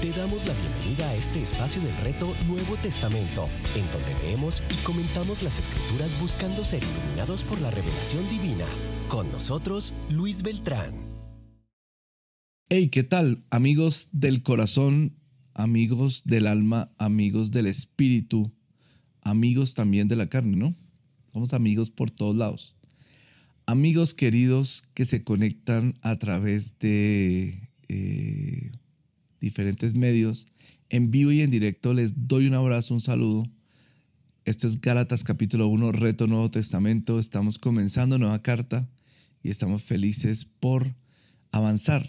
te damos la bienvenida a este espacio del reto Nuevo Testamento, en donde leemos y comentamos las escrituras buscando ser iluminados por la revelación divina. Con nosotros, Luis Beltrán. Hey, ¿qué tal? Amigos del corazón, amigos del alma, amigos del espíritu, amigos también de la carne, ¿no? Somos amigos por todos lados. Amigos queridos que se conectan a través de eh, diferentes medios, en vivo y en directo, les doy un abrazo, un saludo. Esto es Gálatas capítulo 1, Reto Nuevo Testamento. Estamos comenzando nueva carta y estamos felices por avanzar.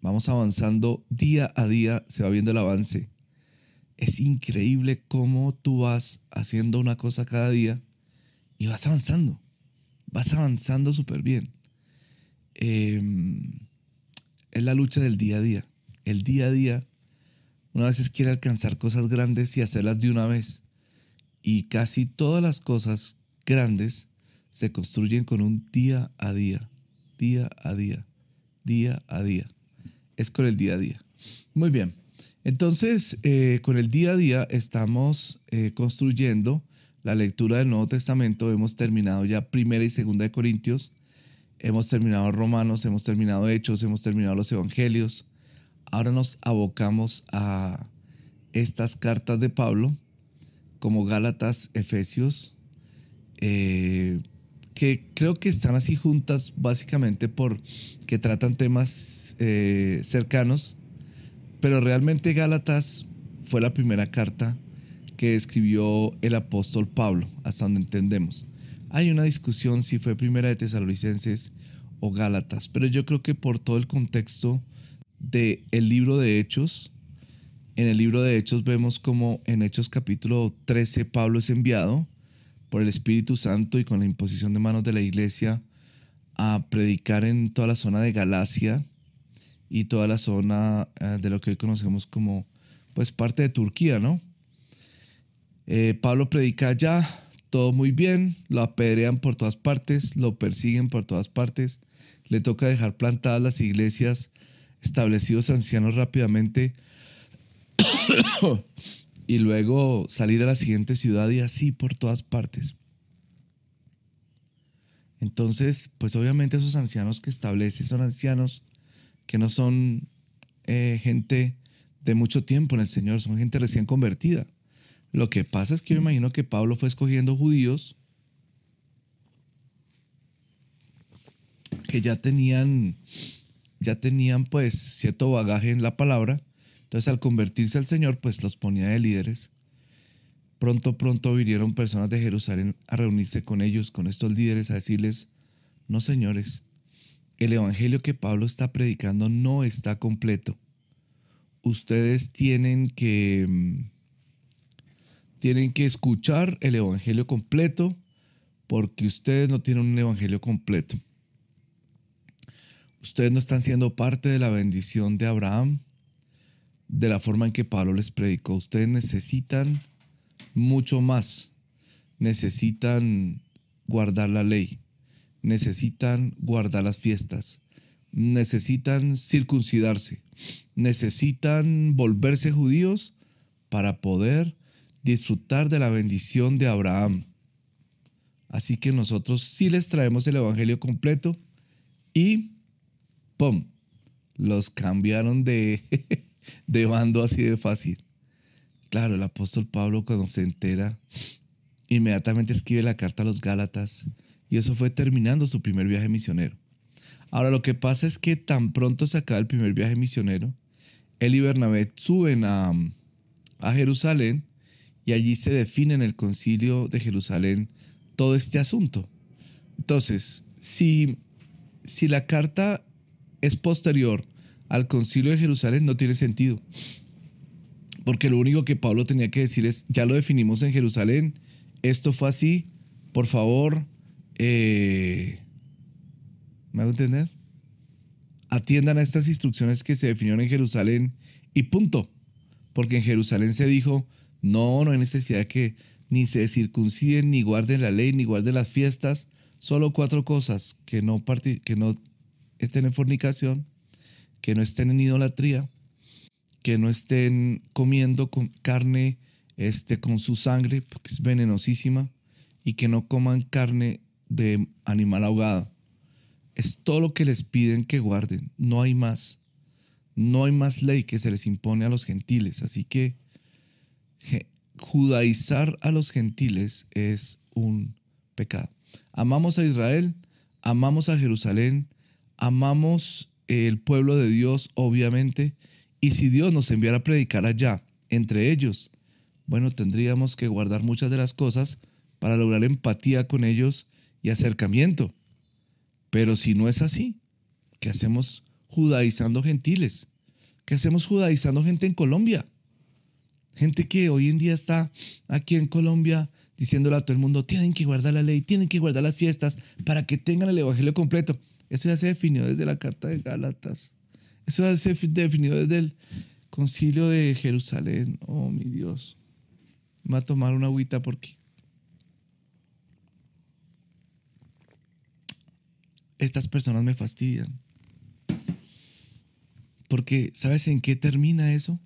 Vamos avanzando día a día, se va viendo el avance. Es increíble cómo tú vas haciendo una cosa cada día y vas avanzando vas avanzando súper bien. Em, es la lucha del día a día. El día a día, una vez quiere alcanzar cosas grandes y hacerlas de una vez. Y casi todas las cosas grandes se construyen con un día a día, día a día, día a día. Es con el día a día. Muy bien. Entonces, eh, con el día a día estamos eh, construyendo la lectura del Nuevo Testamento, hemos terminado ya primera y segunda de Corintios, hemos terminado Romanos, hemos terminado Hechos, hemos terminado los Evangelios. Ahora nos abocamos a estas cartas de Pablo, como Gálatas, Efesios, eh, que creo que están así juntas básicamente por que tratan temas eh, cercanos, pero realmente Gálatas fue la primera carta que escribió el apóstol Pablo, hasta donde entendemos. Hay una discusión si fue primera de Tesalonicenses o Gálatas, pero yo creo que por todo el contexto del el libro de Hechos, en el libro de Hechos vemos como en Hechos capítulo 13 Pablo es enviado por el Espíritu Santo y con la imposición de manos de la iglesia a predicar en toda la zona de Galacia y toda la zona eh, de lo que hoy conocemos como pues parte de Turquía, ¿no? Eh, Pablo predica allá, todo muy bien, lo apedrean por todas partes, lo persiguen por todas partes, le toca dejar plantadas las iglesias, establecidos ancianos rápidamente, y luego salir a la siguiente ciudad y así por todas partes. Entonces, pues obviamente esos ancianos que establece son ancianos que no son eh, gente de mucho tiempo en el Señor, son gente recién convertida. Lo que pasa es que yo imagino que Pablo fue escogiendo judíos que ya tenían, ya tenían pues cierto bagaje en la palabra. Entonces al convertirse al Señor pues los ponía de líderes. Pronto, pronto vinieron personas de Jerusalén a reunirse con ellos, con estos líderes, a decirles, no señores, el evangelio que Pablo está predicando no está completo. Ustedes tienen que mm, tienen que escuchar el Evangelio completo porque ustedes no tienen un Evangelio completo. Ustedes no están siendo parte de la bendición de Abraham de la forma en que Pablo les predicó. Ustedes necesitan mucho más. Necesitan guardar la ley. Necesitan guardar las fiestas. Necesitan circuncidarse. Necesitan volverse judíos para poder disfrutar de la bendición de Abraham. Así que nosotros sí les traemos el Evangelio completo y ¡pum! Los cambiaron de, de bando así de fácil. Claro, el apóstol Pablo cuando se entera, inmediatamente escribe la carta a los Gálatas y eso fue terminando su primer viaje misionero. Ahora lo que pasa es que tan pronto se acaba el primer viaje misionero, él y Bernabé suben a, a Jerusalén y allí se define en el concilio de Jerusalén todo este asunto. Entonces, si, si la carta es posterior al concilio de Jerusalén no tiene sentido. Porque lo único que Pablo tenía que decir es, ya lo definimos en Jerusalén, esto fue así, por favor, eh, ¿me hago entender? Atiendan a estas instrucciones que se definieron en Jerusalén y punto. Porque en Jerusalén se dijo, no, no hay necesidad que ni se circunciden, ni guarden la ley, ni guarden las fiestas. Solo cuatro cosas, que no, que no estén en fornicación, que no estén en idolatría, que no estén comiendo carne este, con su sangre, porque es venenosísima, y que no coman carne de animal ahogado. Es todo lo que les piden que guarden, no hay más. No hay más ley que se les impone a los gentiles, así que judaizar a los gentiles es un pecado. Amamos a Israel, amamos a Jerusalén, amamos el pueblo de Dios, obviamente, y si Dios nos enviara a predicar allá, entre ellos, bueno, tendríamos que guardar muchas de las cosas para lograr empatía con ellos y acercamiento. Pero si no es así, ¿qué hacemos judaizando gentiles? ¿Qué hacemos judaizando gente en Colombia? Gente que hoy en día está aquí en Colombia diciéndole a todo el mundo, tienen que guardar la ley, tienen que guardar las fiestas para que tengan el Evangelio completo. Eso ya se definió desde la Carta de Gálatas. Eso ya se definió desde el concilio de Jerusalén. Oh, mi Dios. Me va a tomar una agüita porque estas personas me fastidian. Porque, ¿sabes en qué termina eso?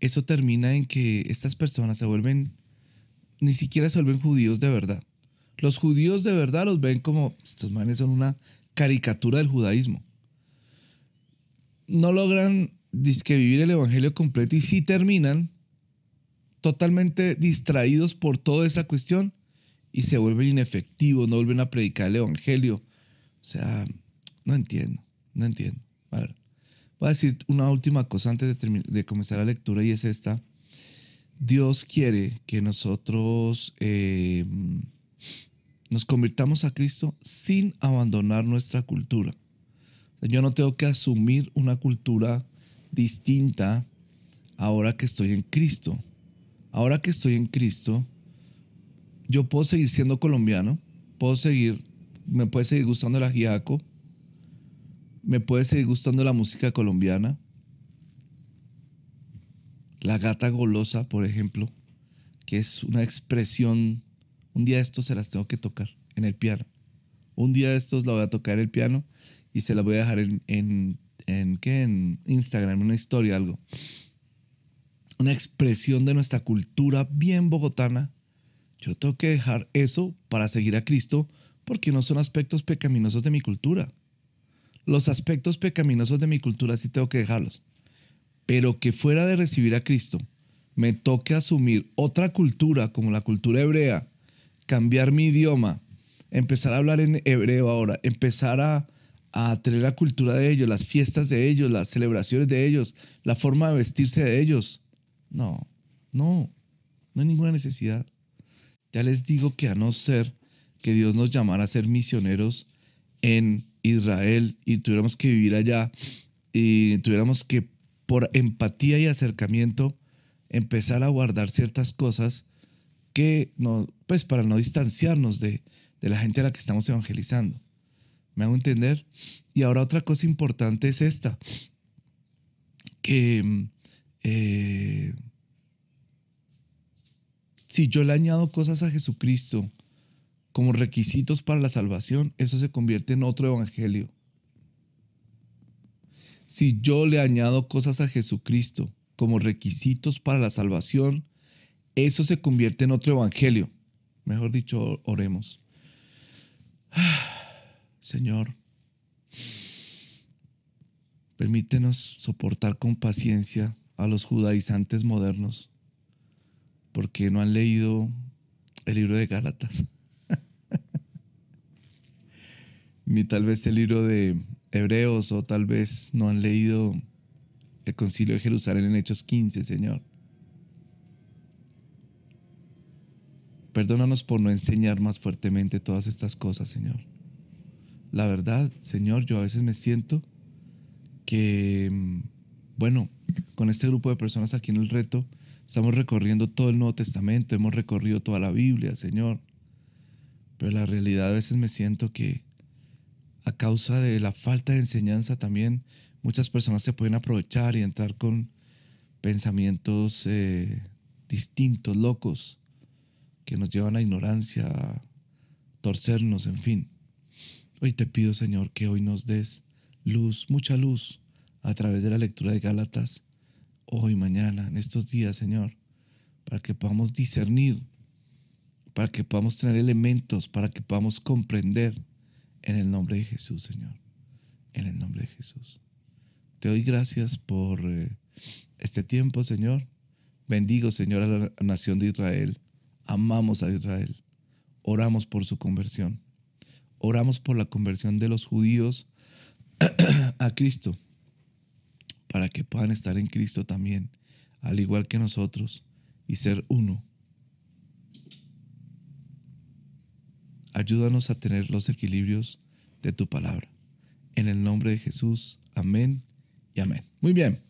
Eso termina en que estas personas se vuelven, ni siquiera se vuelven judíos de verdad. Los judíos de verdad los ven como, estos manes son una caricatura del judaísmo. No logran vivir el evangelio completo y sí terminan totalmente distraídos por toda esa cuestión y se vuelven inefectivos, no vuelven a predicar el evangelio. O sea, no entiendo, no entiendo. A ver, voy a decir una última cosa antes de, de comenzar la lectura y es esta. Dios quiere que nosotros eh, nos convirtamos a Cristo sin abandonar nuestra cultura. Yo no tengo que asumir una cultura distinta ahora que estoy en Cristo. Ahora que estoy en Cristo, yo puedo seguir siendo colombiano, puedo seguir, me puede seguir gustando el ajiaco, me puede seguir gustando la música colombiana, la gata golosa, por ejemplo, que es una expresión un día de estos se las tengo que tocar en el piano. Un día de estos la voy a tocar en el piano y se la voy a dejar en, en, en, ¿qué? en Instagram, una historia, algo. Una expresión de nuestra cultura bien bogotana. Yo tengo que dejar eso para seguir a Cristo porque no son aspectos pecaminosos de mi cultura. Los aspectos pecaminosos de mi cultura sí tengo que dejarlos. Pero que fuera de recibir a Cristo, me toque asumir otra cultura como la cultura hebrea, cambiar mi idioma, empezar a hablar en hebreo ahora, empezar a, tener la cultura de ellos, las fiestas de ellos, las celebraciones de ellos, la forma de vestirse de ellos. No, no, no hay ninguna necesidad. Ya les digo que a no ser que Dios nos llamara a ser misioneros en Israel y tuviéramos que vivir allá y tuviéramos que por empatía y acercamiento empezar a guardar ciertas cosas, que no, pues para no distanciarnos de, la gente a la que estamos evangelizando. ¿Me hago entender? Y ahora otra cosa importante es esta, que eh, si yo le añado cosas a Jesucristo como requisitos para la salvación, eso se convierte en otro evangelio. Si yo le añado cosas a Jesucristo como requisitos para la salvación, eso se convierte en otro evangelio. Mejor dicho, oremos. Señor, permítenos soportar con paciencia a los judaizantes modernos, porque no han leído el libro de Gálatas, ni tal vez el libro de Hebreos, o tal vez no han leído el concilio de Jerusalén en Hechos 15, Señor. Perdónanos por no enseñar más fuertemente todas estas cosas, Señor. La verdad, Señor, yo a veces me siento que, bueno, con este grupo de personas aquí en el reto, estamos recorriendo todo el Nuevo Testamento, hemos recorrido toda la Biblia, Señor. Pero la realidad a veces me siento que a causa de la falta de enseñanza también muchas personas se pueden aprovechar y entrar con pensamientos eh, distintos, locos, que nos llevan a ignorancia, a torcernos, en fin. Hoy te pido, Señor, que hoy nos des luz, mucha luz, a través de la lectura de Gálatas, hoy, mañana, en estos días, Señor, para que podamos discernir, para que podamos tener elementos, para que podamos comprender en el nombre de Jesús, Señor, en el nombre de Jesús. Te doy gracias por eh, este tiempo, Señor. Bendigo, Señor, a la nación de Israel. Amamos a Israel. Oramos por su conversión. Oramos por la conversión de los judíos a Cristo, para que puedan estar en Cristo también, al igual que nosotros, y ser uno. Ayúdanos a tener los equilibrios de tu palabra. En el nombre de Jesús. Amén y amén. Muy bien.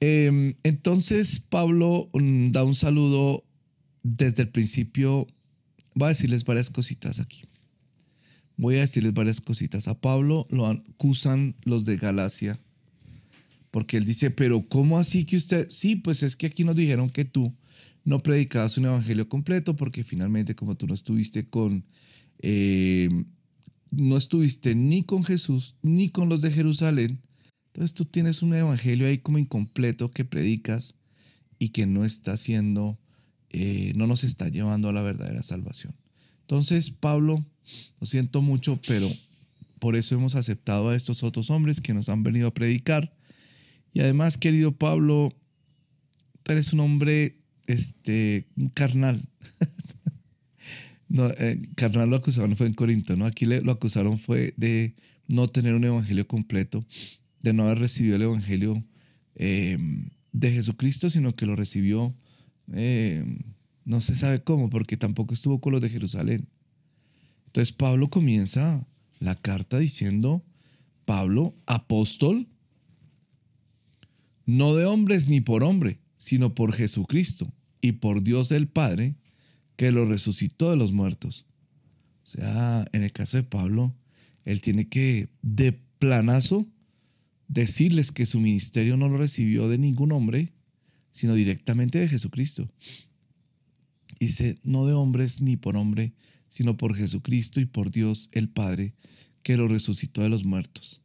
Em, entonces Pablo mm, da un saludo desde el principio. Voy a decirles varias cositas aquí. Voy a decirles varias cositas. A Pablo lo acusan los de Galacia. Porque él dice, pero ¿cómo así que usted? Sí, pues es que aquí nos dijeron que tú no predicabas un evangelio completo porque finalmente como tú no estuviste con, eh, no estuviste ni con Jesús ni con los de Jerusalén, entonces tú tienes un evangelio ahí como incompleto que predicas y que no está haciendo, eh, no nos está llevando a la verdadera salvación. Entonces Pablo, lo siento mucho, pero por eso hemos aceptado a estos otros hombres que nos han venido a predicar. Y además, querido Pablo, tú eres un hombre este, carnal. eh, carnal lo acusaron fue en Corinto, ¿no? Aquí lo acusaron fue de no tener un evangelio completo de no haber recibido el Evangelio eh, de Jesucristo, sino que lo recibió, eh, no se sabe cómo, porque tampoco estuvo con los de Jerusalén. Entonces Pablo comienza la carta diciendo, Pablo, apóstol, no de hombres ni por hombre, sino por Jesucristo y por Dios el Padre, que lo resucitó de los muertos. O sea, en el caso de Pablo, él tiene que de planazo decirles que su ministerio no lo recibió de ningún hombre, sino directamente de Jesucristo. Dice, no de hombres ni por hombre, sino por Jesucristo y por Dios el Padre, que lo resucitó de los muertos.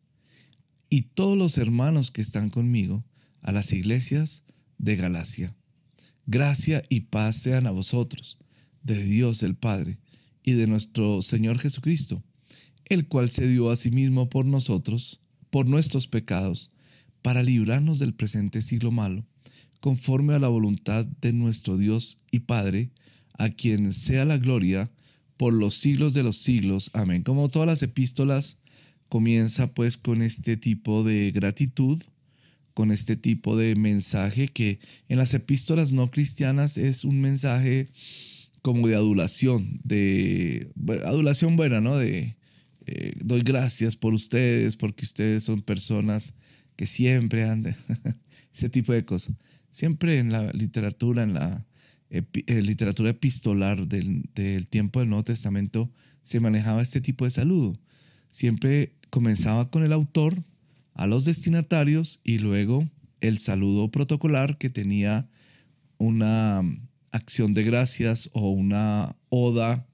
Y todos los hermanos que están conmigo a las iglesias de Galacia. Gracia y paz sean a vosotros, de Dios el Padre y de nuestro Señor Jesucristo, el cual se dio a sí mismo por nosotros, por nuestros pecados, para librarnos del presente siglo malo, conforme a la voluntad de nuestro Dios y Padre, a quien sea la gloria por los siglos de los siglos. Amén. Como todas las epístolas, comienza pues con este tipo de gratitud, con este tipo de mensaje que en las epístolas no cristianas es un mensaje como de adulación, de adulación buena, ¿no? De eh, doy gracias por ustedes, porque ustedes son personas que siempre han, ese tipo de cosas. Siempre en la literatura, en la eh, literatura epistolar del, del tiempo del Nuevo Testamento, se manejaba este tipo de saludo. Siempre comenzaba con el autor, a los destinatarios y luego el saludo protocolar que tenía una acción de gracias o una oda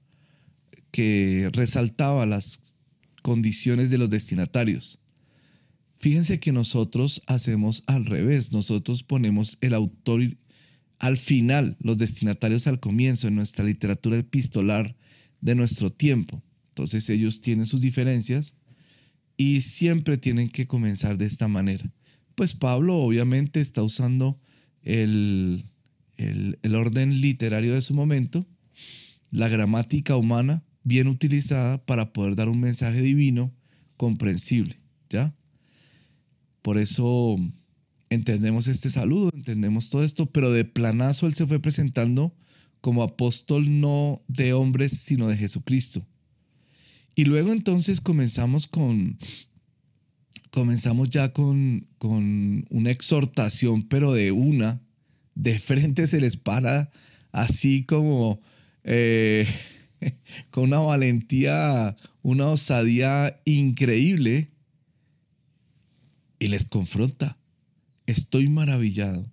que resaltaba las condiciones de los destinatarios. Fíjense que nosotros hacemos al revés, nosotros ponemos el autor al final, los destinatarios al comienzo en nuestra literatura epistolar de nuestro tiempo. Entonces ellos tienen sus diferencias y siempre tienen que comenzar de esta manera. Pues Pablo obviamente está usando el, el, orden literario de su momento, la gramática humana, bien utilizada para poder dar un mensaje divino comprensible, ¿ya? Por eso entendemos este saludo, entendemos todo esto, pero de planazo él se fue presentando como apóstol no de hombres, sino de Jesucristo. Y luego entonces comenzamos con, comenzamos ya con, con una exhortación, pero de una, de frente se les para así como eh, con una valentía, una osadía increíble y les confronta. Estoy maravillado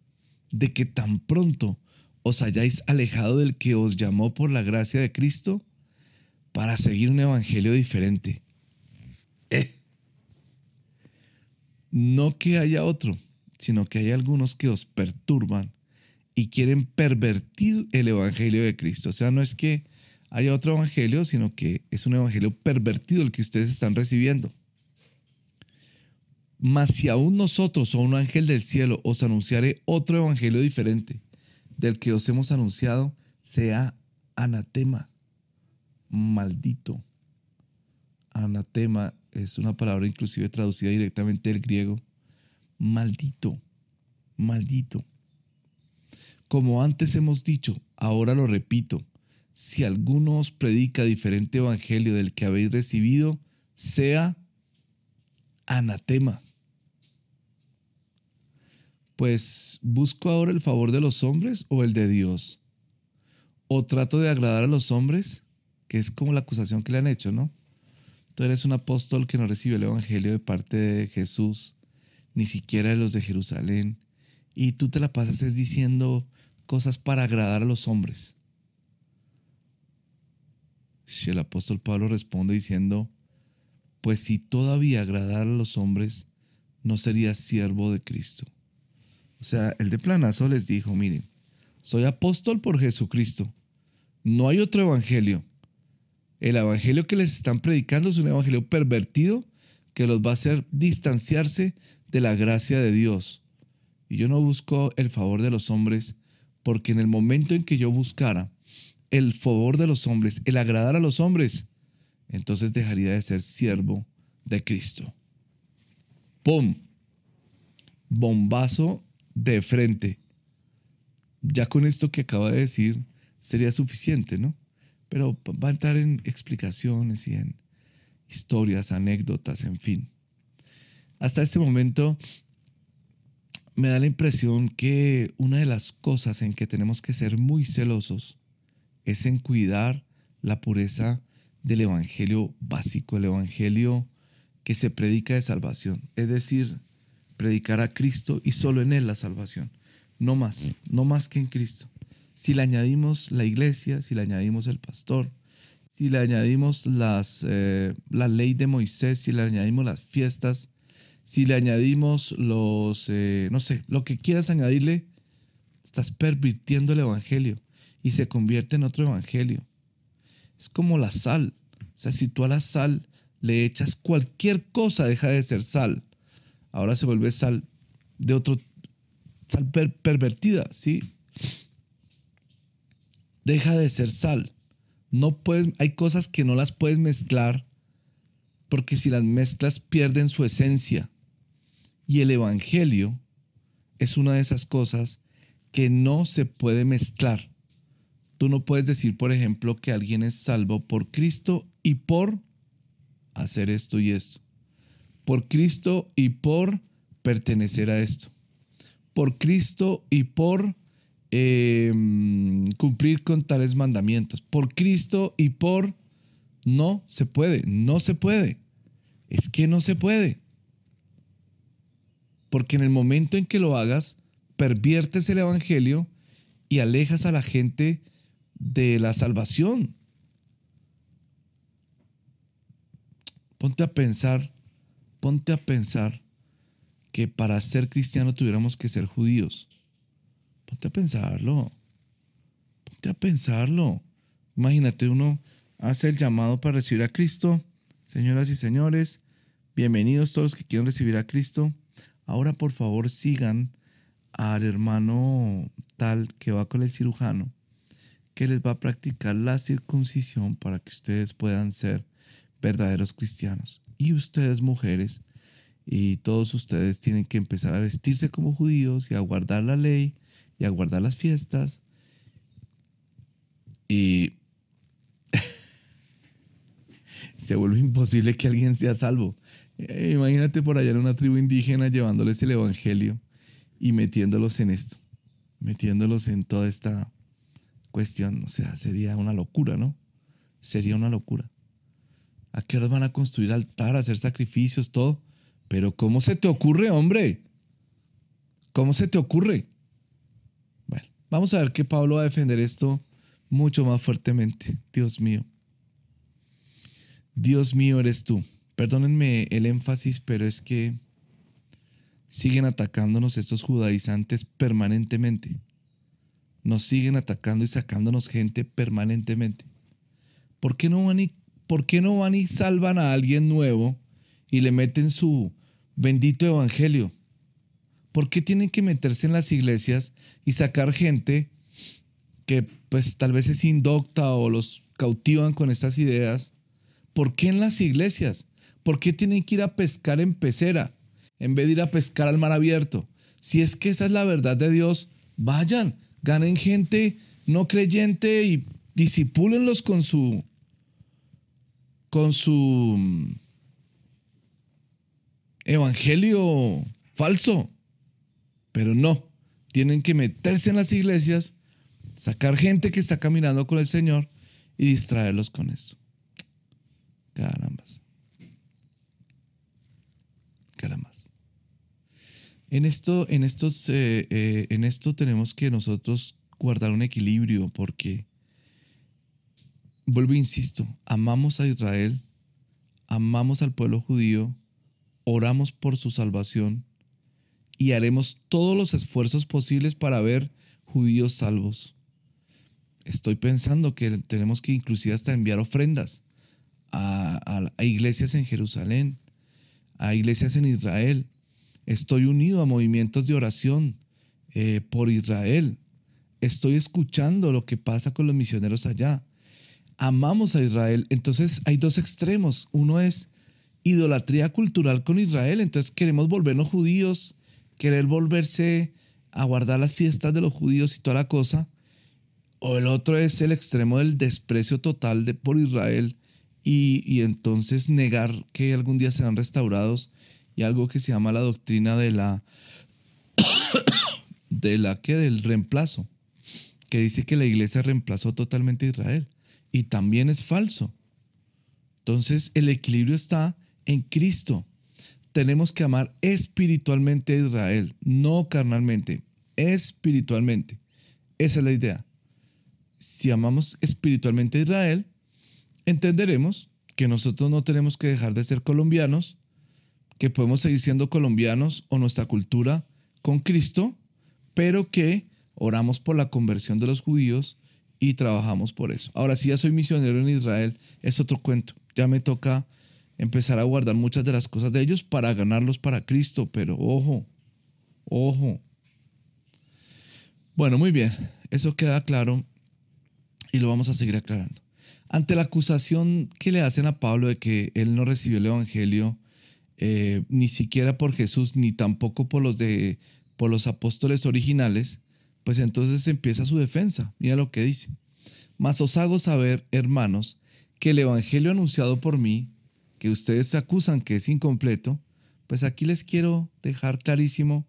de que tan pronto os hayáis alejado del que os llamó por la gracia de Cristo para seguir un evangelio diferente. Eh. No que haya otro, sino que hay algunos que os perturban y quieren pervertir el evangelio de Cristo. O sea, no es que haya otro evangelio, sino que es un evangelio pervertido el que ustedes están recibiendo. Mas si aún nosotros o un ángel del cielo os anunciare otro evangelio diferente del que os hemos anunciado, sea anatema, maldito. Anatema es una palabra inclusive traducida directamente del griego. Maldito, maldito. Como antes hemos dicho, ahora lo repito, si alguno os predica diferente evangelio del que habéis recibido, sea anatema. Pues, ¿busco ahora el favor de los hombres o el de Dios? ¿O trato de agradar a los hombres? Que es como la acusación que le han hecho, ¿no? Tú eres un apóstol que no recibe el Evangelio de parte de Jesús, ni siquiera de los de Jerusalén, y tú te la pasas es diciendo cosas para agradar a los hombres. Si el apóstol Pablo responde diciendo, pues si todavía agradara a los hombres, no sería siervo de Cristo. O sea, el de planazo les dijo, miren, soy apóstol por Jesucristo. No hay otro evangelio. El evangelio que les están predicando es un evangelio pervertido que los va a hacer distanciarse de la gracia de Dios. Y yo no busco el favor de los hombres, porque en el momento en que yo buscara el favor de los hombres, el agradar a los hombres, entonces dejaría de ser siervo de Cristo. ¡Pum! Bombazo de frente. Ya con esto que acaba de decir sería suficiente, ¿no? Pero va a entrar en explicaciones y en historias, anécdotas, en fin. Hasta este momento me da la impresión que una de las cosas en que tenemos que ser muy celosos es en cuidar la pureza del Evangelio básico, el Evangelio que se predica de salvación. Es decir, predicar a Cristo y solo en Él la salvación. No más, no más que en Cristo. Si le añadimos la iglesia, si le añadimos el pastor, si le añadimos las, eh, la ley de Moisés, si le añadimos las fiestas, si le añadimos los, eh, no sé, lo que quieras añadirle, estás pervirtiendo el Evangelio y se convierte en otro Evangelio. Es como la sal. O sea, si tú a la sal le echas cualquier cosa, deja de ser sal ahora se vuelve sal de otro, sal pervertida, ¿sí? Deja de ser sal. No puedes, hay cosas que no las puedes mezclar porque si las mezclas pierden su esencia. Y el Evangelio es una de esas cosas que no se puede mezclar. Tú no puedes decir, por ejemplo, que alguien es salvo por Cristo y por hacer esto y esto por Cristo y por pertenecer a esto. Por Cristo y por em, cumplir con tales mandamientos. Por Cristo y por... No se puede, no se puede. Es que no se puede. Porque en el momento en que lo hagas, perviertes el Evangelio y alejas a la gente de la salvación. Ponte a pensar ponte a pensar que para ser cristiano tuviéramos que ser judíos. Ponte a pensarlo. Ponte a pensarlo. Imagínate, uno hace el llamado para recibir a Cristo. Señoras y señores, bienvenidos todos los que quieren recibir a Cristo. Ahora por favor sigan al hermano tal que va con el cirujano, que les va a practicar la circuncisión para que ustedes puedan ser verdaderos cristianos y ustedes mujeres y todos ustedes tienen que empezar a vestirse como judíos y a guardar la ley y a guardar las fiestas. Y se vuelve imposible que alguien sea salvo. Eh, imagínate por allá en una tribu indígena llevándoles el evangelio y metiéndolos en esto, metiéndolos en toda esta cuestión. O sea, sería una locura, ¿no? Sería una locura. ¿A qué horas van a construir altar, hacer sacrificios, todo? Pero ¿cómo se te ocurre, hombre? ¿Cómo se te ocurre? Vamos a ver que Pablo va a defender esto mucho más fuertemente. Dios mío. Dios mío eres tú. Perdónenme el énfasis, pero es que siguen atacándonos estos judaizantes permanentemente. Nos siguen atacando y sacándonos gente permanentemente. ¿Por qué no van y, por qué no van y salvan a alguien nuevo y le meten su bendito evangelio? ¿Por qué tienen que meterse en las iglesias y sacar gente que pues tal vez es indocta o los cautivan con estas ideas? ¿Por qué en las iglesias? ¿Por qué tienen que ir a pescar en pecera en vez de ir a pescar al mar abierto? Si es que esa es la verdad de Dios, vayan, ganen gente no creyente y disipúlenlos con su con su mm, evangelio falso. Pero no, tienen que meterse en las iglesias, sacar gente que está caminando con el Señor y distraerlos con eso. Carambas. Carambas. En esto, en, estos, eh, eh, en esto tenemos que nosotros guardar un equilibrio porque, vuelvo e insisto, amamos a Israel, amamos al pueblo judío, oramos por su salvación y haremos todos los esfuerzos posibles para ver judíos salvos. Estoy pensando que tenemos que inclusive hasta enviar ofrendas a, iglesias en Jerusalén, a iglesias en Israel. Estoy unido a movimientos de oración eh, por Israel. Estoy escuchando lo que pasa con los misioneros allá. Amamos a Israel. Entonces hay dos extremos. Uno es idolatría cultural con Israel. Entonces queremos volvernos judíos, querer volverse a guardar las fiestas de los judíos y toda la cosa. O el otro es el extremo del desprecio total de, por Israel y, entonces negar que algún día serán restaurados y algo que se llama la doctrina de la de la que del reemplazo, que dice que la iglesia reemplazó totalmente a Israel y también es falso. Entonces el equilibrio está en Cristo. Tenemos que amar espiritualmente a Israel, no carnalmente, espiritualmente. Esa es la idea. Si amamos espiritualmente a Israel, entenderemos que nosotros no tenemos que dejar de ser colombianos, que podemos seguir siendo colombianos o nuestra cultura con Cristo, pero que oramos por la conversión de los judíos y trabajamos por eso. Ahora, si ya soy misionero en Israel, es otro cuento. Ya me toca empezar a guardar muchas de las cosas de ellos para ganarlos para Cristo, pero ojo, ojo. Bueno, muy bien, eso queda claro y lo vamos a seguir aclarando. Ante la acusación que le hacen a Pablo de que él no recibió el Evangelio eh, ni siquiera por Jesús, ni tampoco por los, de, por los apóstoles originales, pues entonces empieza su defensa. Mira lo que dice. Mas os hago saber, hermanos, que el Evangelio anunciado por mí, que ustedes se acusan que es incompleto, pues aquí les quiero dejar clarísimo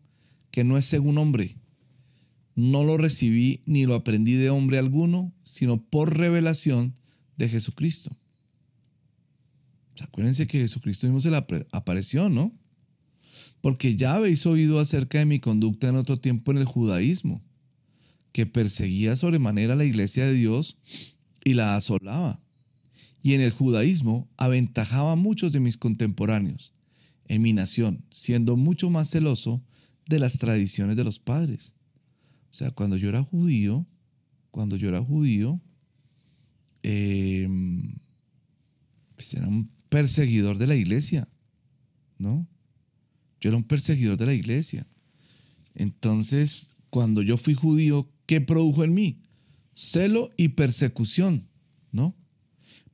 que no es según hombre. No lo recibí ni lo aprendí de hombre alguno, sino por revelación de Jesucristo. acuérdense que Jesucristo mismo se le apareció, ¿no? Porque ya habéis oído acerca de mi conducta en otro tiempo en el judaísmo, que perseguía sobremanera la iglesia de Dios y la asolaba. Y en el judaísmo aventajaba a muchos de mis contemporáneos en mi nación, siendo mucho más celoso de las tradiciones de los padres. O sea, cuando yo era judío, cuando yo era judío, eh, pues era un perseguidor de la iglesia, ¿no? Yo era un perseguidor de la iglesia. Entonces, cuando yo fui judío, ¿qué produjo en mí? Celo y persecución, ¿no?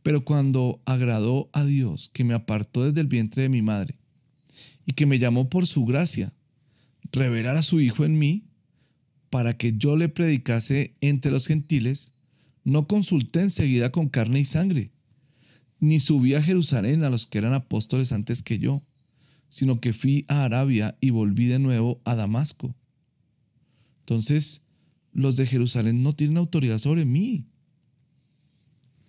Pero cuando agradó a Dios, que me apartó desde el vientre de mi madre y que me llamó por su gracia, revelar a su Hijo en mí, para que yo le predicase entre los gentiles, no consulté enseguida con carne y sangre, ni subí a Jerusalén a los que eran apóstoles antes que yo, sino que fui a Arabia y volví de nuevo a Damasco. Entonces, los de Jerusalén no tienen autoridad sobre mí.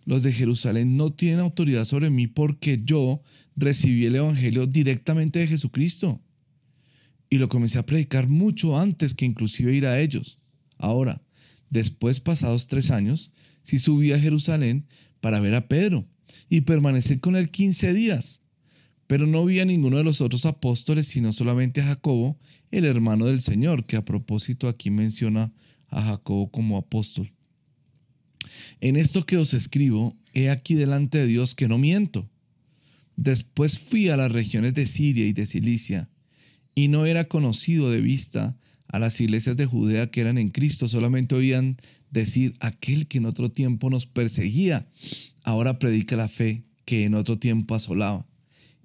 Los de Jerusalén no tienen autoridad sobre mí porque yo recibí el Evangelio directamente de Jesucristo. Y lo comencé a predicar mucho antes que inclusive ir a ellos. Ahora, después pasados tres años, sí subí a Jerusalén para ver a Pedro y permanecer con él quince días. Pero no vi a ninguno de los otros apóstoles, sino solamente a Jacobo, el hermano del Señor, que a propósito aquí menciona a Jacobo como apóstol. En esto que os escribo, he aquí delante de Dios que no miento. Después fui a las regiones de Siria y de Cilicia, y no era conocido de vista a las iglesias de Judea que eran en Cristo, solamente oían decir, aquel que en otro tiempo nos perseguía, ahora predica la fe que en otro tiempo asolaba,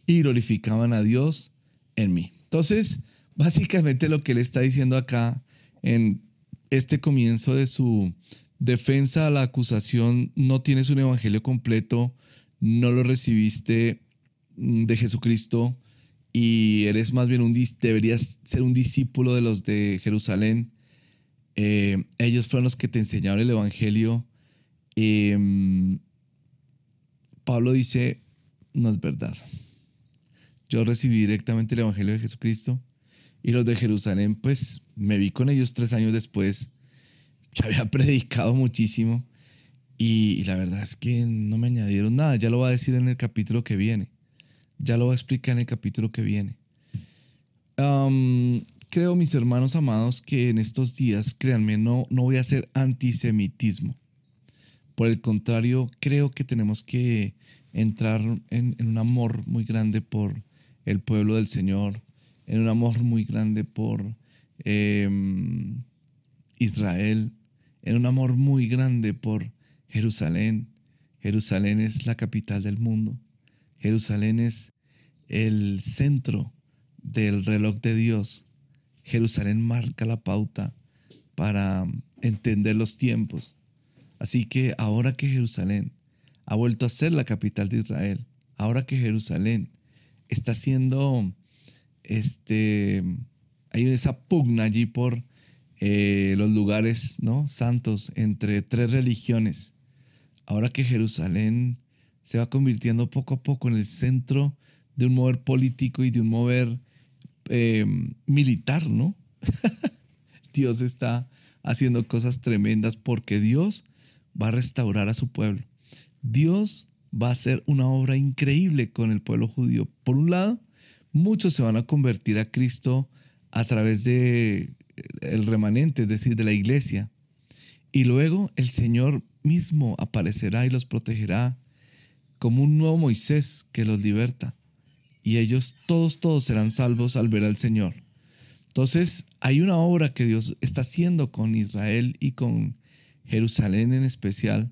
y glorificaban a Dios en mí. Entonces, básicamente lo que él está diciendo acá en este comienzo de su defensa a la acusación, no tienes un evangelio completo, no lo recibiste mm, de Jesucristo y eres más bien un, deberías ser un discípulo de los de Jerusalén. Eh, ellos fueron los que te enseñaron el evangelio. Em, Pablo dice, no es verdad. Yo recibí directamente el evangelio de Jesucristo y los de Jerusalén, pues me vi con ellos tres años después. Ya había predicado muchísimo y, la verdad es que no me añadieron nada. Ya lo va a decir en el capítulo que viene. Ya lo va a explicar en el capítulo que viene. creo, mis hermanos amados, que en estos días, créanme, no, no voy a hacer antisemitismo. Por el contrario, creo que tenemos que entrar en un amor muy grande por el pueblo del Señor, en un amor muy grande por em, Israel, en un amor muy grande por Jerusalén. Jerusalén es la capital del mundo. Jerusalén es el centro del reloj de Dios. Jerusalén marca la pauta para entender los tiempos. Así que ahora que Jerusalén ha vuelto a ser la capital de Israel, ahora que Jerusalén está siendo este, hay esa pugna allí por eh, los lugares ¿no? santos entre tres religiones. Ahora que Jerusalén se va convirtiendo poco a poco en el centro de un mover político y de un mover em, militar, ¿no? Dios está haciendo cosas tremendas porque Dios va a restaurar a su pueblo. Dios va a hacer una obra increíble con el pueblo judío. Por un lado, muchos se van a convertir a Cristo a través de el remanente, es decir, de la iglesia. Y luego el Señor mismo aparecerá y los protegerá como un nuevo Moisés que los liberta. Y ellos todos, todos serán salvos al ver al Señor. Entonces, hay una obra que Dios está haciendo con Israel y con Jerusalén en especial,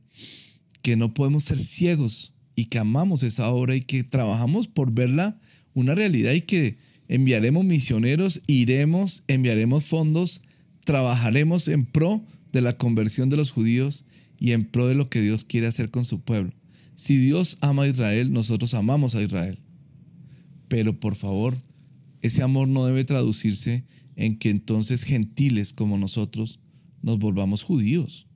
que no podemos ser ciegos y que amamos esa obra y que trabajamos por verla una realidad y que enviaremos misioneros, iremos, enviaremos fondos, trabajaremos en pro de la conversión de los judíos y en pro de lo que Dios quiere hacer con su pueblo. Si Dios ama a Israel, nosotros amamos a Israel. Pero por favor, ese amor no debe traducirse en que entonces gentiles como nosotros nos volvamos judíos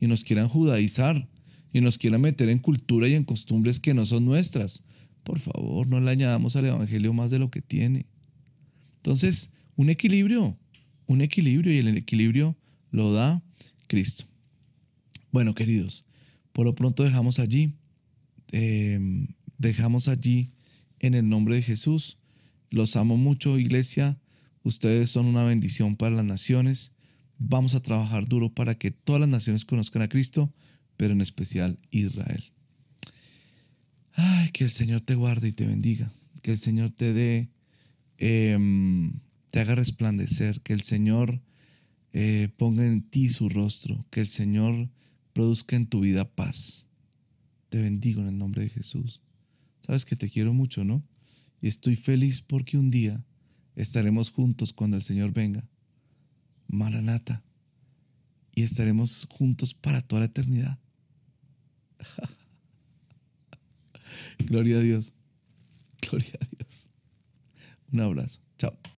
y nos quieran judaizar y nos quieran meter en cultura y en costumbres que no son nuestras por favor, no le añadamos al Evangelio más de lo que tiene. Entonces, un equilibrio, un equilibrio y el equilibrio lo da Cristo. Bueno, queridos, por lo pronto dejamos allí, em, dejamos allí en el nombre de Jesús. Los amo mucho, iglesia. Ustedes son una bendición para las naciones. Vamos a trabajar duro para que todas las naciones conozcan a Cristo, pero en especial Israel. Ay, que el Señor te guarde y te bendiga. Que el Señor te dé, em, te haga resplandecer. Que el Señor eh, ponga en ti su rostro. Que el Señor produzca en tu vida paz. Te bendigo en el nombre de Jesús. Sabes que te quiero mucho, ¿no? Y estoy feliz porque un día estaremos juntos cuando el Señor venga. Maranata. Y estaremos juntos para toda la eternidad. Gloria a Dios. Gloria a Dios. Un abrazo. Chao.